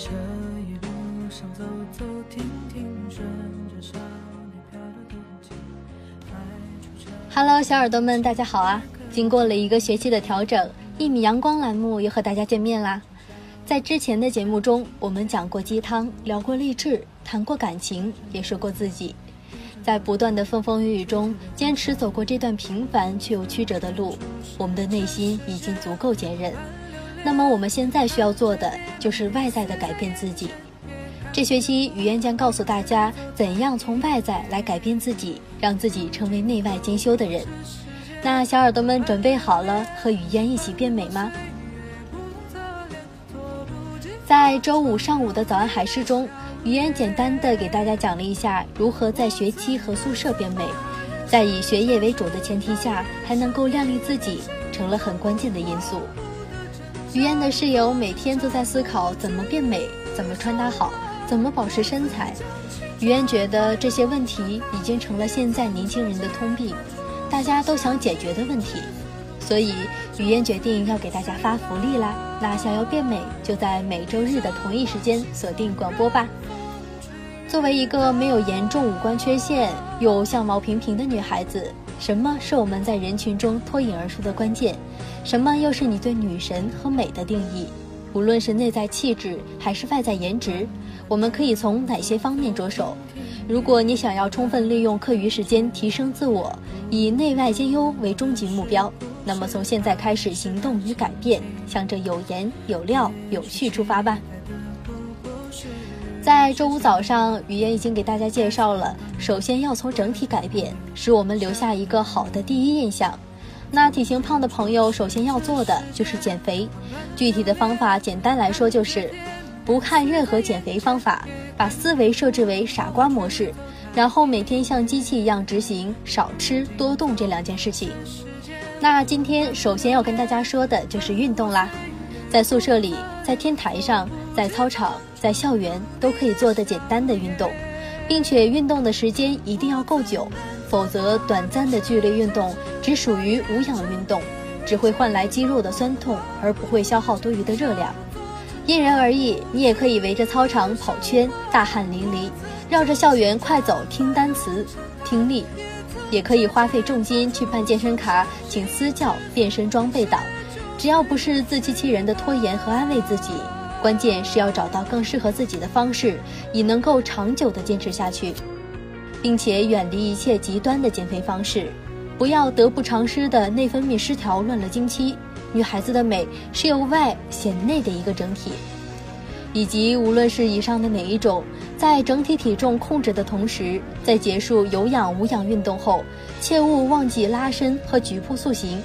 这一路上走走停停，顺着山。Hello，小耳朵们，大家好啊！经过了一个学期的调整，一米阳光栏目又和大家见面啦。在之前的节目中，我们讲过鸡汤，聊过励志，谈过感情，也说过自己。在不断的风风雨雨中，坚持走过这段平凡却又曲折的路，我们的内心已经足够坚韧。那么我们现在需要做的，就是外在的改变自己。这学期语言将告诉大家怎样从外在来改变自己，让自己成为内外兼修的人。那小耳朵们准备好了和语言一起变美吗？在周五上午的早安海诗中，语言简单的给大家讲了一下如何在学期和宿舍变美，在以学业为主的前提下还能够靓丽自己，成了很关键的因素。语言的室友每天都在思考怎么变美，怎么穿搭好。怎么保持身材？语嫣觉得这些问题已经成了现在年轻人的通病，大家都想解决的问题。所以语嫣决定要给大家发福利啦！那想要变美，就在每周日的同一时间锁定广播吧。作为一个没有严重五官缺陷又相貌平平的女孩子，什么是我们在人群中脱颖而出的关键？什么又是你对女神和美的定义？无论是内在气质还是外在颜值。我们可以从哪些方面着手？如果你想要充分利用课余时间提升自我，以内外兼优为终极目标，那么从现在开始行动与改变，向着有颜有料、有趣出发吧。在周五早上，语言已经给大家介绍了，首先要从整体改变，使我们留下一个好的第一印象。那体型胖的朋友，首先要做的就是减肥。具体的方法，简单来说就是。不看任何减肥方法，把思维设置为傻瓜模式，然后每天像机器一样执行少吃多动这两件事情。那今天首先要跟大家说的就是运动啦，在宿舍里、在天台上、在操场、在校园都可以做的简单的运动，并且运动的时间一定要够久，否则短暂的剧烈运动只属于无氧运动，只会换来肌肉的酸痛，而不会消耗多余的热量。因人而异，你也可以围着操场跑圈，大汗淋漓；绕着校园快走，听单词、听力；也可以花费重金去办健身卡，请私教、变身装备党。只要不是自欺欺人的拖延和安慰自己，关键是要找到更适合自己的方式，以能够长久的坚持下去，并且远离一切极端的减肥方式，不要得不偿失的内分泌失调，乱了经期。女孩子的美是由外显内的一个整体，以及无论是以上的哪一种，在整体体重控制的同时，在结束有氧无氧运动后，切勿忘记拉伸和局部塑形。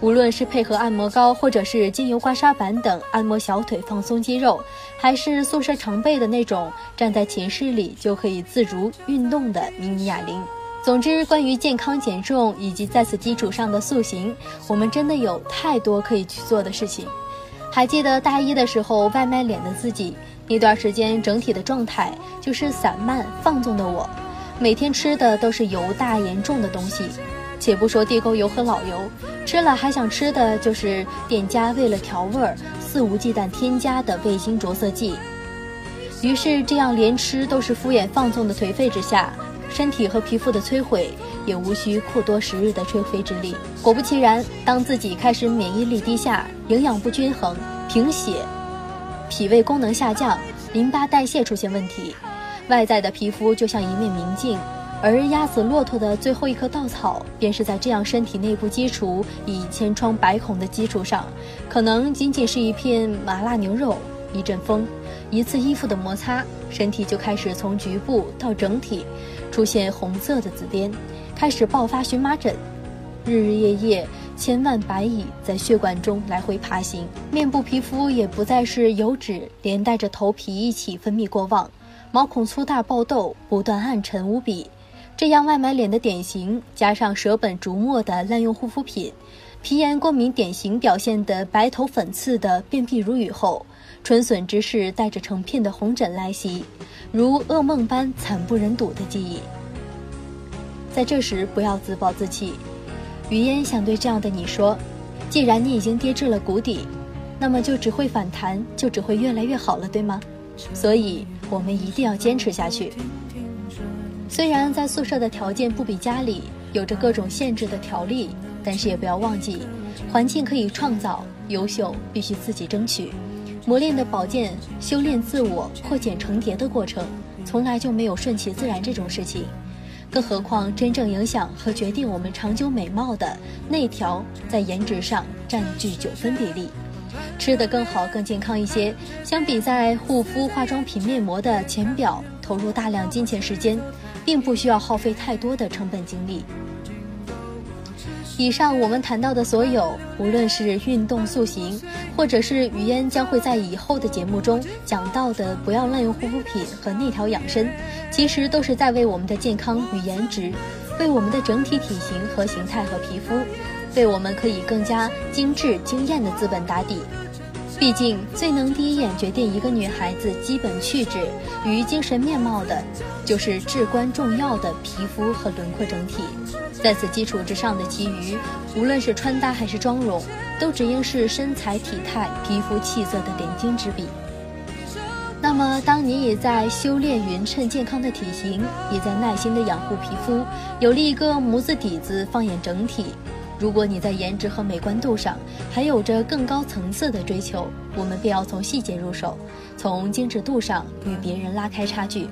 无论是配合按摩膏或者是精油刮痧板等按摩小腿放松肌肉，还是宿舍常备的那种站在寝室里就可以自如运动的迷你哑铃。总之，关于健康减重以及在此基础上的塑形，我们真的有太多可以去做的事情。还记得大一的时候，外卖脸的自己那段时间，整体的状态就是散漫放纵的我，每天吃的都是油大盐重的东西。且不说地沟油和老油，吃了还想吃的就是店家为了调味儿肆无忌惮添加的味精着色剂。于是，这样连吃都是敷衍放纵的颓废之下。身体和皮肤的摧毁也无需库多时日的吹灰之力。果不其然，当自己开始免疫力低下、营养不均衡、贫血、脾胃功能下降、淋巴代谢出现问题，外在的皮肤就像一面明镜，而压死骆驼的最后一棵稻草，便是在这样身体内部基础已千疮百孔的基础上，可能仅仅是一片麻辣牛肉，一阵风，一次衣服的摩擦，身体就开始从局部到整体。出现红色的紫癜，开始爆发荨麻疹，日日夜夜千万白蚁在血管中来回爬行，面部皮肤也不再是油脂连带着头皮一起分泌过旺，毛孔粗大爆痘不断暗沉无比，这样外买脸的典型，加上舍本逐末的滥用护肤品，皮炎过敏典型表现的白头粉刺的便秘如雨后，春笋之势带着成片的红疹来袭，如噩梦般惨不忍睹的记忆。在这时不要自暴自弃，雨嫣想对这样的你说：既然你已经跌至了谷底，那么就只会反弹，就只会越来越好了，对吗？所以我们一定要坚持下去。虽然在宿舍的条件不比家里，有着各种限制的条例，但是也不要忘记，环境可以创造，优秀必须自己争取。磨练的宝剑，修炼自我，破茧成蝶的过程，从来就没有顺其自然这种事情。更何况，真正影响和决定我们长久美貌的那条，在颜值上占据九分比例。吃得更好、更健康一些，相比在护肤、化妆品、面膜的浅表投入大量金钱时间。并不需要耗费太多的成本精力。以上我们谈到的所有，无论是运动塑形，或者是语嫣将会在以后的节目中讲到的不要滥用护肤品和内调养生，其实都是在为我们的健康与颜值，为我们的整体体型和形态和皮肤，为我们可以更加精致惊艳的资本打底。毕竟，最能第一眼决定一个女孩子基本气质与精神面貌的，就是至关重要的皮肤和轮廓整体。在此基础之上的其余，无论是穿搭还是妆容，都只应是身材、体态、皮肤气色的点睛之笔。那么，当你也在修炼匀称健康的体型，也在耐心的养护皮肤，有了一个模子底子，放眼整体。如果你在颜值和美观度上还有着更高层次的追求，我们便要从细节入手，从精致度上与别人拉开差距。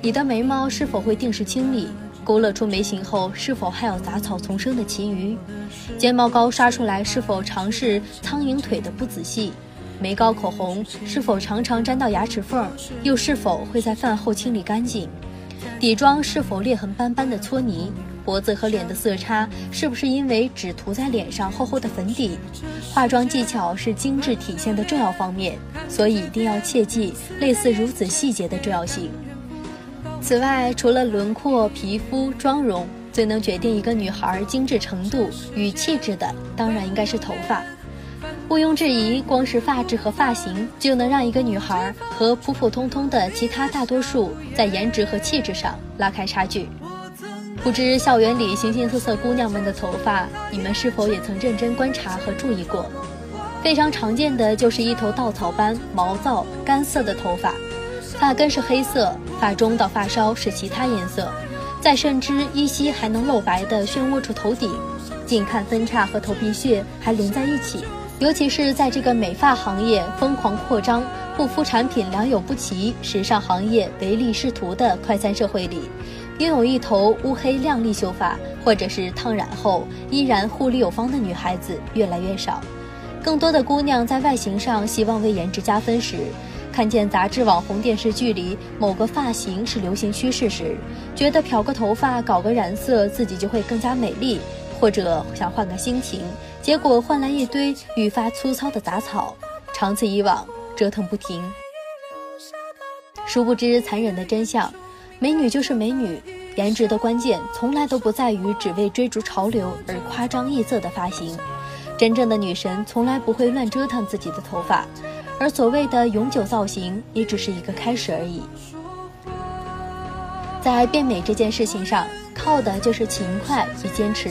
你的眉毛是否会定时清理？勾勒出眉形后是否还有杂草丛生的其余？睫毛膏刷出来是否常是苍蝇腿的不仔细？眉膏口红是否常常沾到牙齿缝？又是否会在饭后清理干净？底妆是否裂痕斑斑的搓泥？脖子和脸的色差是不是因为只涂在脸上厚厚的粉底？化妆技巧是精致体现的重要方面，所以一定要切记类似如此细节的重要性。此外，除了轮廓、皮肤、妆容，最能决定一个女孩精致程度与气质的，当然应该是头发。毋庸置疑，光是发质和发型就能让一个女孩和普普通通的其他大多数在颜值和气质上拉开差距。不知校园里形形色色姑娘们的头发，你们是否也曾认真观察和注意过？非常常见的就是一头稻草般毛躁干涩的头发，发根是黑色，发中到发梢是其他颜色，再甚至依稀还能露白的漩涡处头顶，近看分叉和头皮屑还连在一起。尤其是在这个美发行业疯狂扩张、护肤产品良莠不齐、时尚行业唯利是图的快餐社会里。拥有一头乌黑亮丽秀发，或者是烫染后依然护理有方的女孩子越来越少。更多的姑娘在外形上希望为颜值加分时，看见杂志、网红、电视剧里某个发型是流行趋势时，觉得漂个头发、搞个染色自己就会更加美丽，或者想换个心情，结果换来一堆愈发粗糙的杂草，长此以往折腾不停。殊不知残忍的真相。美女就是美女，颜值的关键从来都不在于只为追逐潮流而夸张异色的发型。真正的女神从来不会乱折腾自己的头发，而所谓的永久造型也只是一个开始而已。在变美这件事情上，靠的就是勤快与坚持，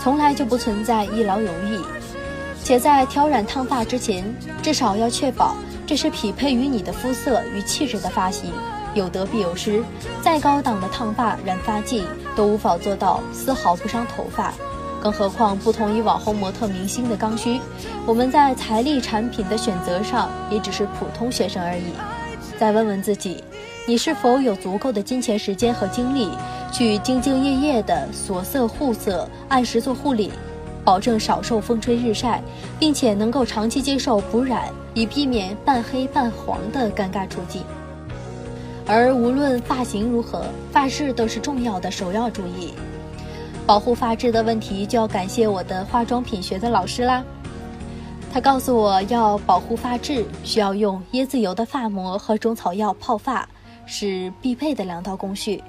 从来就不存在一劳永逸。且在挑染烫发之前，至少要确保这是匹配于你的肤色与气质的发型。有得必有失，再高档的烫发染发剂都无法做到丝毫不伤头发，更何况不同于网红模特明星的刚需，我们在财力产品的选择上也只是普通学生而已。再问问自己，你是否有足够的金钱、时间和精力去兢兢业业的锁色护色，按时做护理，保证少受风吹日晒，并且能够长期接受补染，以避免半黑半黄的尴尬处境。而无论发型如何，发质都是重要的首要注意。保护发质的问题，就要感谢我的化妆品学的老师啦。他告诉我要保护发质，需要用椰子油的发膜和中草药泡发，是必备的两道工序。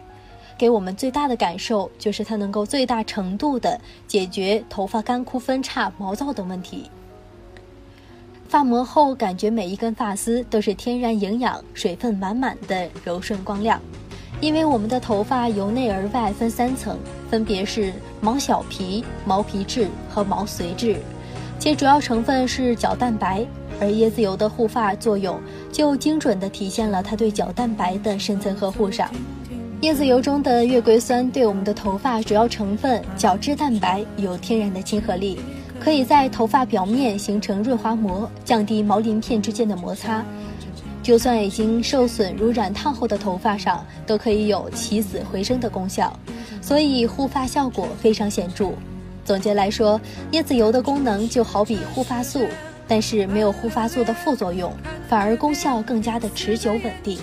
给我们最大的感受就是它能够最大程度的解决头发干枯、分叉、毛躁等问题。发膜后，感觉每一根发丝都是天然营养、水分满满的柔顺光亮。因为我们的头发由内而外分三层，分别是毛小皮、毛皮质和毛髓质，其主要成分是角蛋白。而椰子油的护发作用就精准地体现了它对角蛋白的深层呵护上。椰子油中的月桂酸对我们的头发主要成分角质蛋白有天然的亲和力。可以在头发表面形成润滑膜，降低毛鳞片之间的摩擦。就算已经受损如染烫后的头发上，都可以有起死回生的功效，所以护发效果非常显著。总结来说，椰子油的功能就好比护发素，但是没有护发素的副作用，反而功效更加的持久稳定。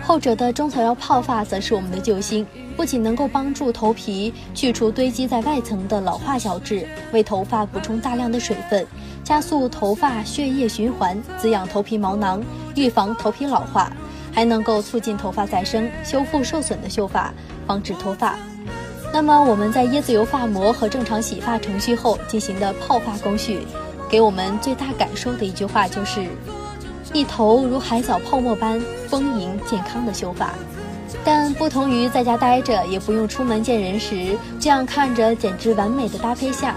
后者的中草药泡发则是我们的救星，不仅能够帮助头皮去除堆积在外层的老化角质，为头发补充大量的水分，加速头发血液循环，滋养头皮毛囊，预防头皮老化，还能够促进头发再生，修复受损的秀发，防止脱发。那么我们在椰子油发膜和正常洗发程序后进行的泡发工序，给我们最大感受的一句话就是。一头如海藻泡沫般丰盈健康的秀发，但不同于在家待着也不用出门见人时这样看着简直完美的搭配下，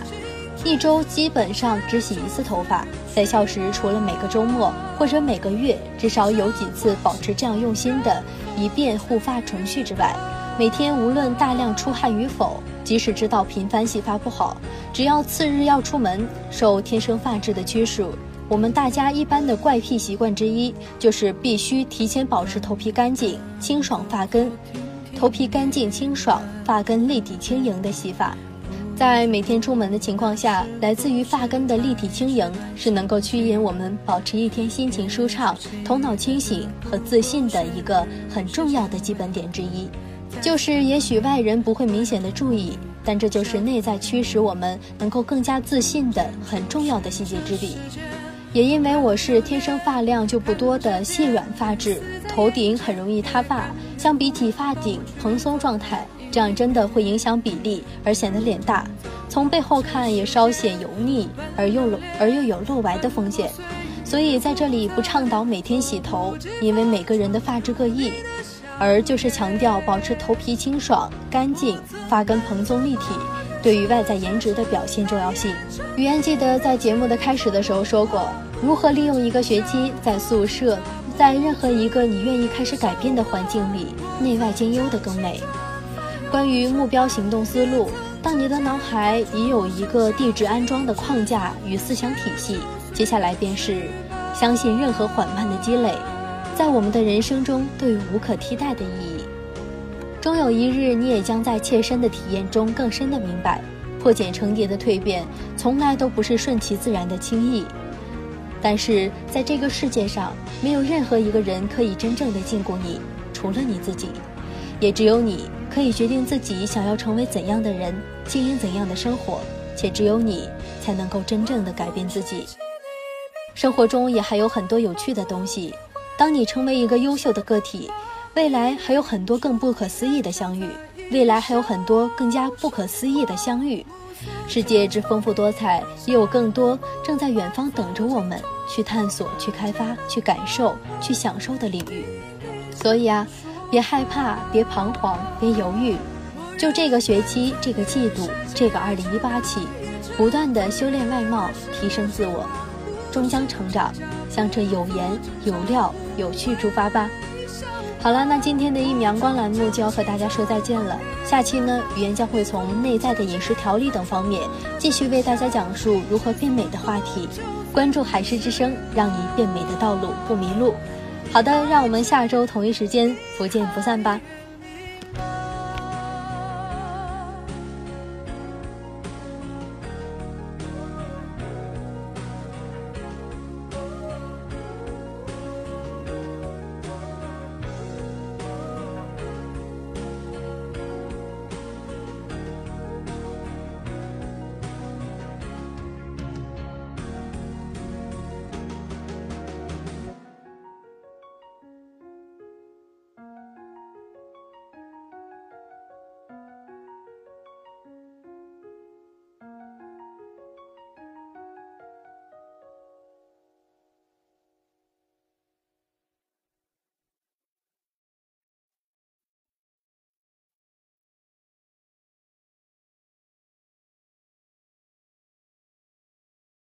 一周基本上只洗一次头发。在校时，除了每个周末或者每个月至少有几次保持这样用心的一遍护发程序之外，每天无论大量出汗与否，即使知道频繁洗发不好，只要次日要出门，受天生发质的拘束。我们大家一般的怪癖习惯之一，就是必须提前保持头皮干净、清爽发根。头皮干净清爽、发根立体轻盈的洗发，在每天出门的情况下，来自于发根的立体轻盈，是能够驱引我们保持一天心情舒畅、头脑清醒和自信的一个很重要的基本点之一。就是也许外人不会明显的注意，但这就是内在驱使我们能够更加自信的很重要的细节之地。也因为我是天生发量就不多的细软发质，头顶很容易塌发，相比起发顶蓬松状态，这样真的会影响比例而显得脸大，从背后看也稍显油腻，而又而又有露白的风险。所以在这里不倡导每天洗头，因为每个人的发质各异，而就是强调保持头皮清爽干净，发根蓬松立体。对于外在颜值的表现重要性，语言记得在节目的开始的时候说过，如何利用一个学期在宿舍，在任何一个你愿意开始改变的环境里，内外兼优的更美。关于目标行动思路，当你的脑海已有一个地址安装的框架与思想体系，接下来便是相信任何缓慢的积累，在我们的人生中都有无可替代的意义。终有一日，你也将在切身的体验中更深的明白，破茧成蝶的蜕变从来都不是顺其自然的轻易。但是在这个世界上，没有任何一个人可以真正的禁锢你，除了你自己，也只有你可以决定自己想要成为怎样的人，经营怎样的生活，且只有你才能够真正的改变自己。生活中也还有很多有趣的东西，当你成为一个优秀的个体。未来还有很多更不可思议的相遇，未来还有很多更加不可思议的相遇。世界之丰富多彩，也有更多正在远方等着我们去探索、去开发、去感受、去享受的领域。所以啊，别害怕，别彷徨，别犹豫，就这个学期、这个季度、这个2018起，不断的修炼外貌，提升自我，终将成长，向着有颜、有料、有趣出发吧。好了，那今天的一米阳光栏目就要和大家说再见了。下期呢，语言将会从内在的饮食调理等方面，继续为大家讲述如何变美的话题。关注海市之声，让你变美的道路不迷路。好的，让我们下周同一时间不见不散吧。